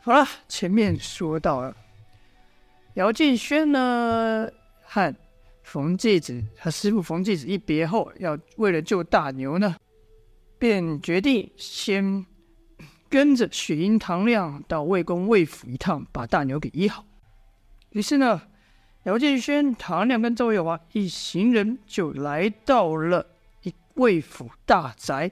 好了，前面说到了，姚建轩呢和冯继子，他师傅冯继子一别后，要为了救大牛呢，便决定先跟着雪樱、唐亮到魏公魏府一趟，把大牛给医好。于是呢，姚建轩、唐亮跟赵月华一行人就来到了一魏府大宅。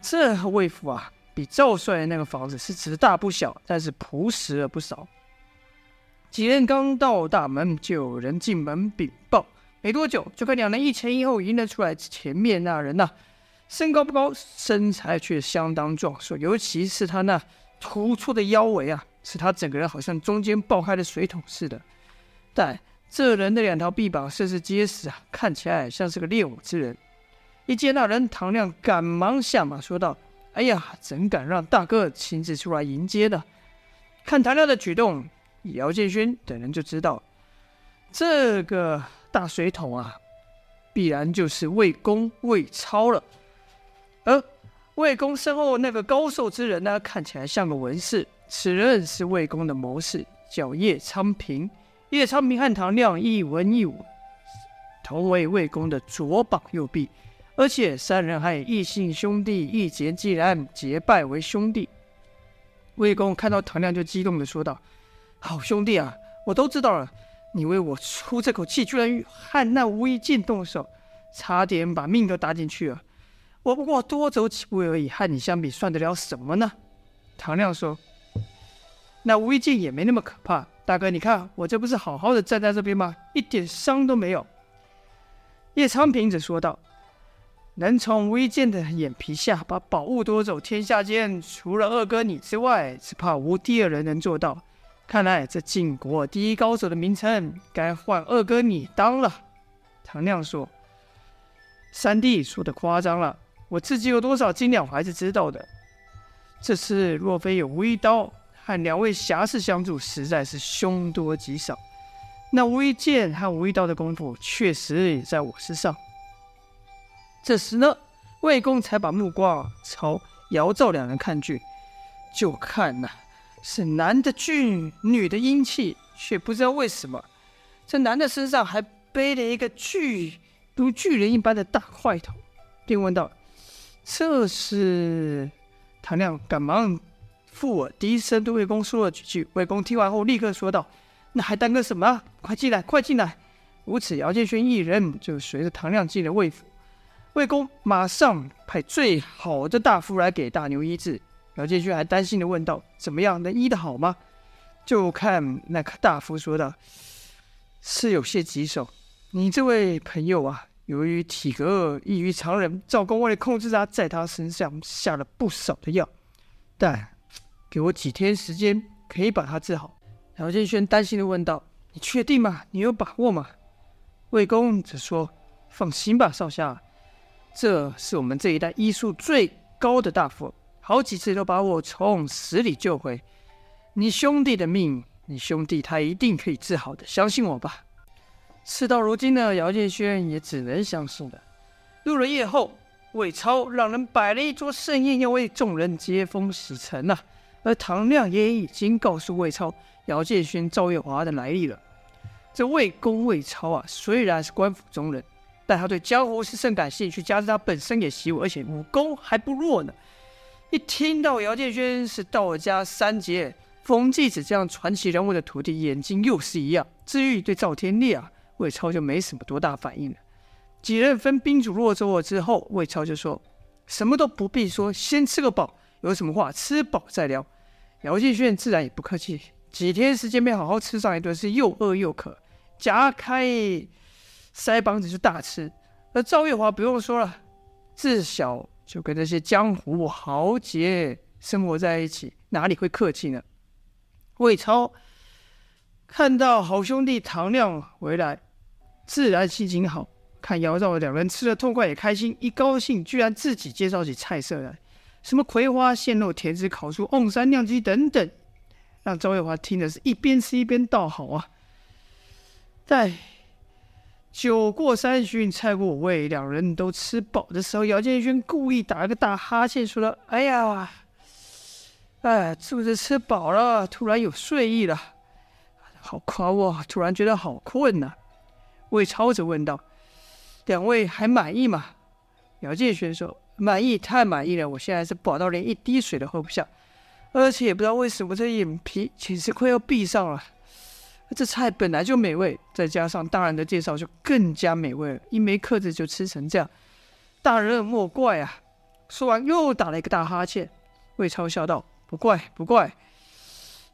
这魏府啊。比赵帅的那个房子是只大不小，但是朴实了不少。几人刚到大门，就有人进门禀报。没多久，就看两人一前一后迎了出来。前面那人呐、身高不高，身材却相当壮硕，尤其是他那突出的腰围啊，使他整个人好像中间爆开的水桶似的。但这人的两条臂膀甚是结实啊，看起来像是个练武之人。一见那人，唐亮赶忙下马说道。哎呀，怎敢让大哥亲自出来迎接呢？看唐亮的举动，姚建勋等人就知道，这个大水桶啊，必然就是魏公魏超了。而魏公身后那个高瘦之人呢，看起来像个文士，此人是魏公的谋士，叫叶昌平。叶昌平和唐亮一文一武，同为魏公的左膀右臂。而且三人还以异姓兄弟，义结既然结拜为兄弟。魏公看到唐亮就激动地说道：“好兄弟啊，我都知道了，你为我出这口气，居然和那吴一进动手，差点把命都搭进去了。我不过多走几步而已，和你相比，算得了什么呢？”唐亮说：“那吴一进也没那么可怕，大哥，你看我这不是好好的站在这边吗？一点伤都没有。”叶昌平则说道。能从吴一剑的眼皮下把宝物夺走，天下间除了二哥你之外，只怕无第二人能做到。看来这晋国第一高手的名称，该换二哥你当了。唐亮说：“三弟说的夸张了，我自己有多少斤两，我还是知道的。这次若非有吴一刀和两位侠士相助，实在是凶多吉少。那吴一剑和吴一刀的功夫，确实也在我之上。”这时呢，魏公才把目光朝姚赵两人看去，就看呐、是男的俊，女的英气，却不知道为什么，这男的身上还背了一个巨如巨人一般的大块头，便问道：“这是？”唐亮赶忙附耳低声对魏公说了几句。魏公听完后，立刻说道：“那还耽搁什么？快进来，快进来！”如此，姚建勋一人就随着唐亮进了魏府。魏公马上派最好的大夫来给大牛医治。姚建勋还担心地问道：“怎么样，能医得好吗？”就看那个大夫说道：“是有些棘手。你这位朋友啊，由于体格异于常人，赵公为了控制他，在他身上下了不少的药。但给我几天时间，可以把他治好。”姚建勋担心地问道：“你确定吗？你有把握吗？”魏公则说：“放心吧，少侠。”这是我们这一代医术最高的大夫，好几次都把我从死里救回。你兄弟的命，你兄弟他一定可以治好的，相信我吧。事到如今呢，姚建轩也只能相信了。入了夜后，魏超让人摆了一桌盛宴，要为众人接风洗尘呐、而唐亮也已经告诉魏超姚建轩、赵月华的来历了。这魏公魏超啊，虽然是官府中人。但他对江湖是甚感兴趣，加之他本身也习武，而且武功还不弱呢。一听到姚建轩是道家三杰冯继子这样传奇人物的徒弟，眼睛又是一样。至于对赵天烈啊，魏超就没什么多大反应了。几人分宾主落座之后，魏超就说：“什么都不必说，先吃个饱，有什么话吃饱再聊。”姚建轩自然也不客气，几天时间没好好吃上一顿，是又饿又渴，夹开。腮帮子就大吃，而赵月华不用说了，自小就跟那些江湖豪杰生活在一起，哪里会客气呢？魏超看到好兄弟唐亮回来，自然心情好，看姚赵两人吃的痛快也开心，一高兴居然自己介绍起菜色来，什么葵花鲜肉、甜汁烤酥、瓮山酿鸡等等，让赵月华听的是一边吃一边道好啊，在。酒过三巡，菜过五味，两人都吃饱的时候，姚建勋故意打了个大哈欠，说了：“哎呀，哎，肚子吃饱了，突然有睡意了，好夸我，突然觉得好困呐、魏超则问道：“两位还满意吗？”姚建轩说：“满意，太满意了！我现在是饱到连一滴水都喝不下，而且也不知道为什么这眼皮简直快要闭上了。这菜本来就美味，再加上大人的介绍，就更加美味了。一没客子就吃成这样，大人莫怪啊！”说完又打了一个大哈欠。魏超笑道：“不怪，不怪，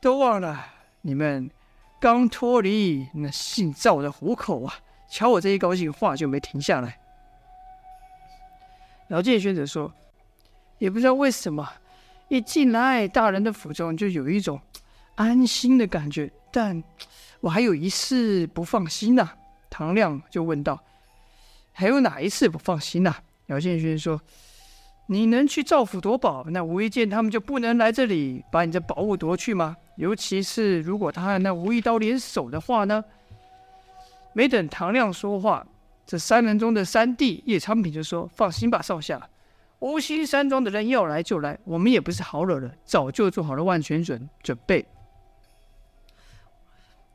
都忘了你们刚脱离那姓赵的虎口啊！瞧我这一高兴，话就没停下来。”姚建轩则说：“也不知道为什么，一进来大人的府中，就有一种安心的感觉。但我还有一事不放心呐。”唐亮就问道：“还有哪一事不放心呐？”姚建勋说：“你能去赵府夺宝，那吴一剑他们就不能来这里把你的宝物夺去吗？尤其是如果他和那吴一刀联手的话呢？”没等唐亮说话。这三人中的三弟叶昌平就说：“放心吧，少侠，无心山庄的人要来就来，我们也不是好惹的，早就做好了万全准准备。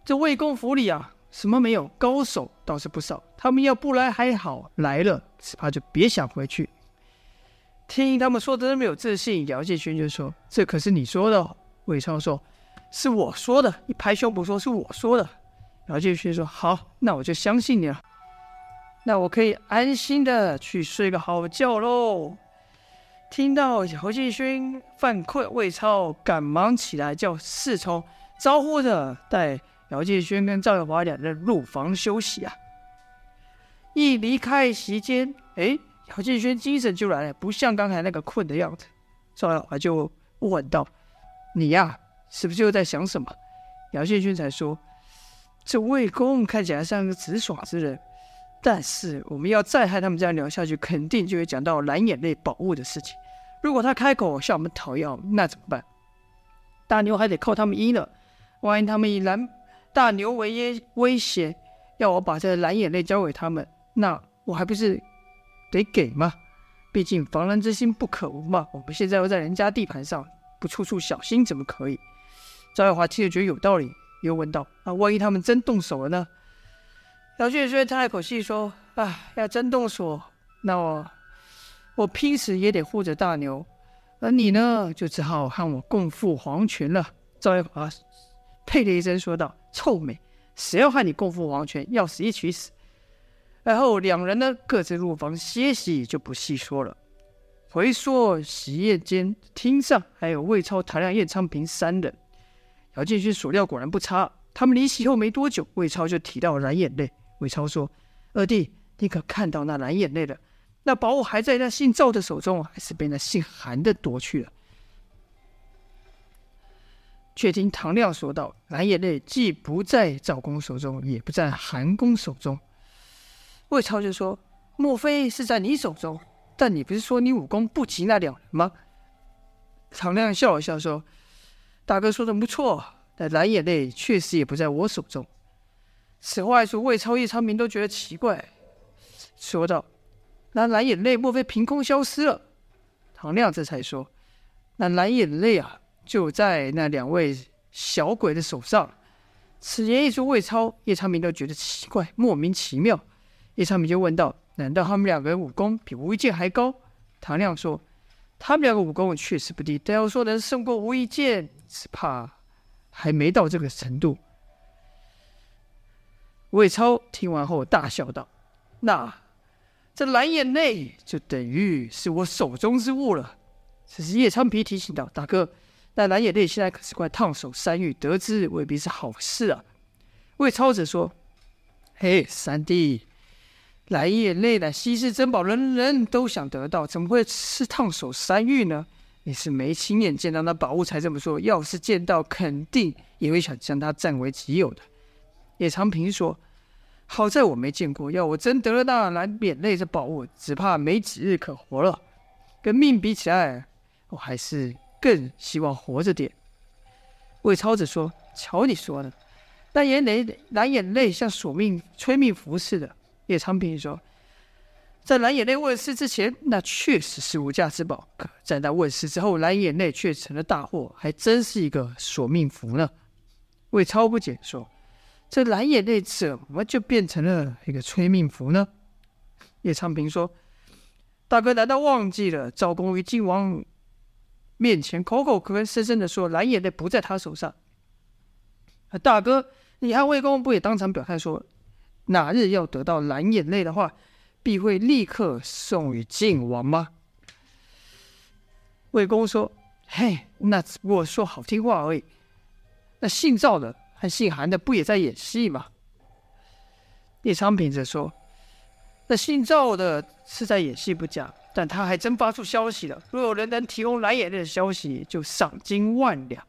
这魏公府里啊，什么没有，高手倒是不少。他们要不来还好，来了只怕就别想回去。”听他们说的那么有自信，姚建勋就说：“这可是你说的。”魏超说：“是我说的。”一拍胸脯说：“是我说的。”姚建勋说：“好，那我就相信你了。”那我可以安心的去睡个好觉喽。听到姚继勋犯困，魏超赶忙起来叫侍从招呼着，带姚建勋跟赵耀华两人入房休息啊。一离开席间，哎，姚建勋精神就来了，不像刚才那个困的样子。赵耀华就问道：“你呀，是不是又在想什么？”姚建勋才说：“这魏公看起来像个直爽之人。”但是我们要再和他们这样聊下去，肯定就会讲到蓝眼泪宝物的事情。如果他开口向我们讨要，那怎么办？大牛还得靠他们医呢。万一他们以蓝大牛为威威胁，要我把这蓝眼泪交给他们，那我还不是得给吗？毕竟防人之心不可无嘛。我们现在又在人家地盘上，不处处小心怎么可以？赵耀华听着觉得有道理，又问道：“啊，万一他们真动手了呢？”姚建轩叹了口气说：“啊，要真动手，那我我拼死也得护着大牛，而你呢，就只好和我共赴黄泉了。”赵耀华呸的一声说道：“臭美，谁要和你共赴黄泉？要死一起死。”然后两人呢各自入房歇息，就不细说了。回说席宴间，厅上还有魏超、谭亮、叶昌平三人。姚建勋所料果然不差，他们离席后没多久，魏超就提到蓝眼泪。魏超说：“二弟，你可看到那蓝眼泪了？那宝物还在那姓赵的手中，还是被那姓韩的夺去了？”却听唐亮说道：“蓝眼泪既不在赵公手中，也不在韩公手中。”魏超就说：“莫非是在你手中？但你不是说你武功不及那两人吗？”唐亮笑了笑说：“大哥说的不错，但蓝眼泪确实也不在我手中。”此话一出，魏超、叶昌明都觉得奇怪，说道：“那蓝眼泪莫非凭空消失了？”唐亮这才说：“那蓝眼泪啊，就在那两位小鬼的手上。”此言一出，魏超、叶昌明都觉得奇怪，莫名其妙。叶昌明就问道：“难道他们两个人武功比吴一剑还高？”唐亮说：“他们两个武功确实不低，但要说能胜过吴一剑，只怕还没到这个程度。”魏超听完后大笑道：“那这蓝眼泪就等于是我手中之物了。”此时叶昌平提醒道：“大哥，那蓝眼泪现在可是块烫手山芋，得之未必是好事啊。”魏超则说：“嘿，三弟，蓝眼泪乃稀世珍宝，人人都想得到，怎么会是烫手山芋呢？你是没亲眼见到那宝物才这么说，要是见到，肯定也会想将它占为己有的。”叶长平说：“好在我没见过，要我真得了那蓝眼泪这宝物，只怕没几日可活了。跟命比起来，我还是更希望活着点。”魏超子说：“瞧你说的，那眼泪蓝眼泪像索命催命符似的。”叶长平说：“在蓝眼泪问世之前，那确实是无价之宝；可在那问世之后，蓝眼泪却成了大祸，还真是一个索命符呢。魏超不解说：“这蓝眼泪怎么就变成了一个催命符呢？”叶长平说：“大哥难道忘记了赵公于晋王面前口口声声的说蓝眼泪不在他手上？大哥，你和魏公不也当场表态说，哪日要得到蓝眼泪的话？”必会立刻送与晋王吗？魏公说：“嘿，那只不过说好听话而已。那姓赵的和姓韩的不也在演戏吗？”叶昌平则说：“那姓赵的是在演戏不假，但他还真发出消息了。若有人能提供蓝眼泪的消息，就赏金万两。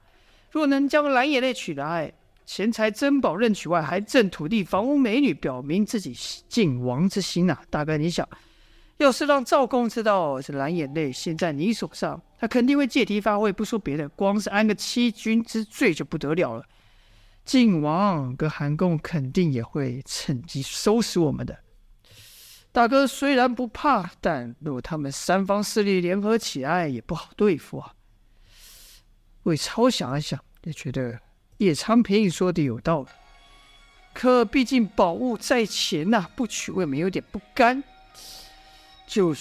若能将蓝眼泪取来。”钱财珍宝任取外，还赠土地、房屋、美女，表明自己晋王之心呐、大哥，你想，要是让赵公知道这蓝眼泪现在你手上，他肯定会借题发挥。不说别的，光是安个欺君之罪就不得了了。晋王跟韩公肯定也会趁机收拾我们的。大哥虽然不怕，但若他们三方势力联合起来，也不好对付啊。魏超想了想，也觉得。叶昌平说的有道理，可毕竟宝物在前呐、不取未免有点不甘。就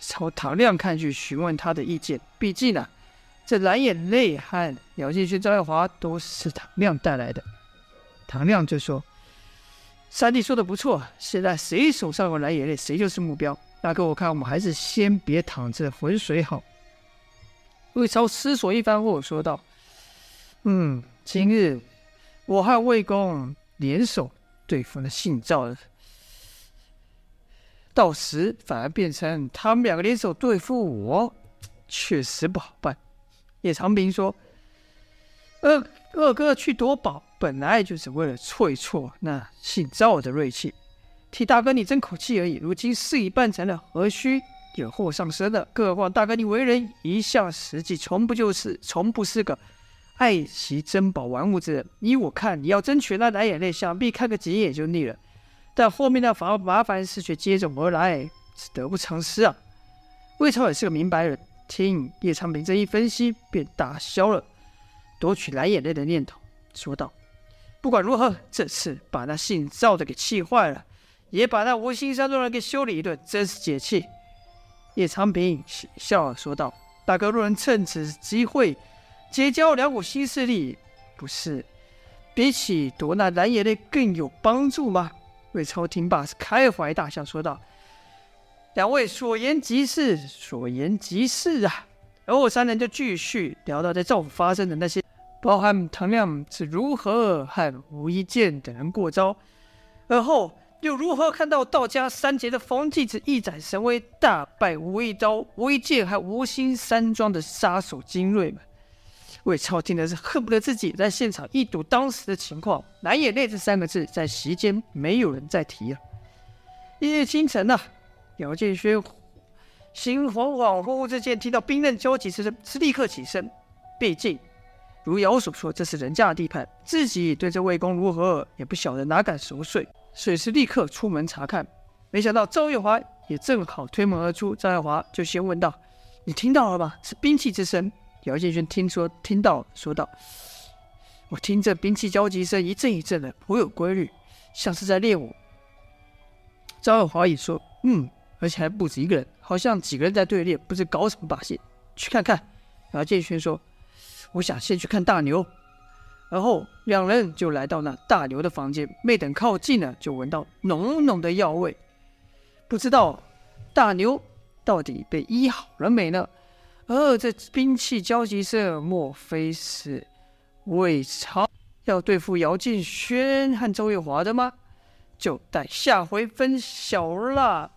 朝唐亮看去，询问他的意见。毕竟、啊，这蓝眼泪和姚建勋、赵耀华都是唐亮带来的。唐亮就说：“三弟说的不错，现在谁手上有蓝眼泪，谁就是目标。大哥，我看我们还是先别淌这浑水好。”魏超思索一番后说道：“嗯。”今日我和魏公联手对付那姓赵的，到时反而变成他们两个联手对付我，确实不好办。叶长平说：“二二哥去夺宝，本来就是为了挫一挫那姓赵的锐气，替大哥你争口气而已。如今事已办成了，何须惹祸上身呢？更何况大哥你为人一向实际，从不就是，从不是个。”爱惜珍宝玩物之人，依我看，你要争取那蓝眼泪，想必看个几眼就腻了。但后面的麻麻烦事却接踵而来，是得不偿失啊！魏超也是个明白人，听叶长平这一分析，便打消了夺取蓝眼泪的念头，说道：“不管如何，这次把那姓赵的给气坏了，也把那无心山中人给修理一顿，真是解气。”叶长平笑说道：“大哥若能趁此机会。”结交两股新势力，不是比起夺那蓝眼泪更有帮助吗？魏超听罢是开怀大笑，说道：“两位所言极是，所言极是啊！”而后三人就继续聊到在赵府发生的那些，包含唐亮是如何和吴一剑等人过招，而后又如何看到道家三杰的冯继子一展神威，大败吴一刀、吴一剑和吴兴山庄的杀手精锐们。魏超听的是恨不得自己在现场一睹当时的情况。蓝眼泪这三个字在席间没有人再提了。一日清晨呐、啊，姚建轩心恍恍惚惚之间，听到兵刃交击之声，是立刻起身。毕竟如姚所说，这是人家的地盘，自己对这魏公如何也不晓得，哪敢熟睡？所以是立刻出门查看。没想到赵月华也正好推门而出，赵月华就先问道：“你听到了吗？是兵器之声。”姚建勋听说听到，说道：“我听这兵器交击声一阵一阵的，颇有规律，像是在练武。”赵耀华也说：“嗯，而且还不止一个人，好像几个人在对练，不知搞什么把戏。去看看。”姚建勋说：“我想先去看大牛。”然后两人就来到那大牛的房间，没等靠近呢，就闻到浓浓的药味。不知道大牛到底被医好了没呢？而这兵器交集声，莫非是魏超要对付姚建轩和周月华的吗？就待下回分晓了。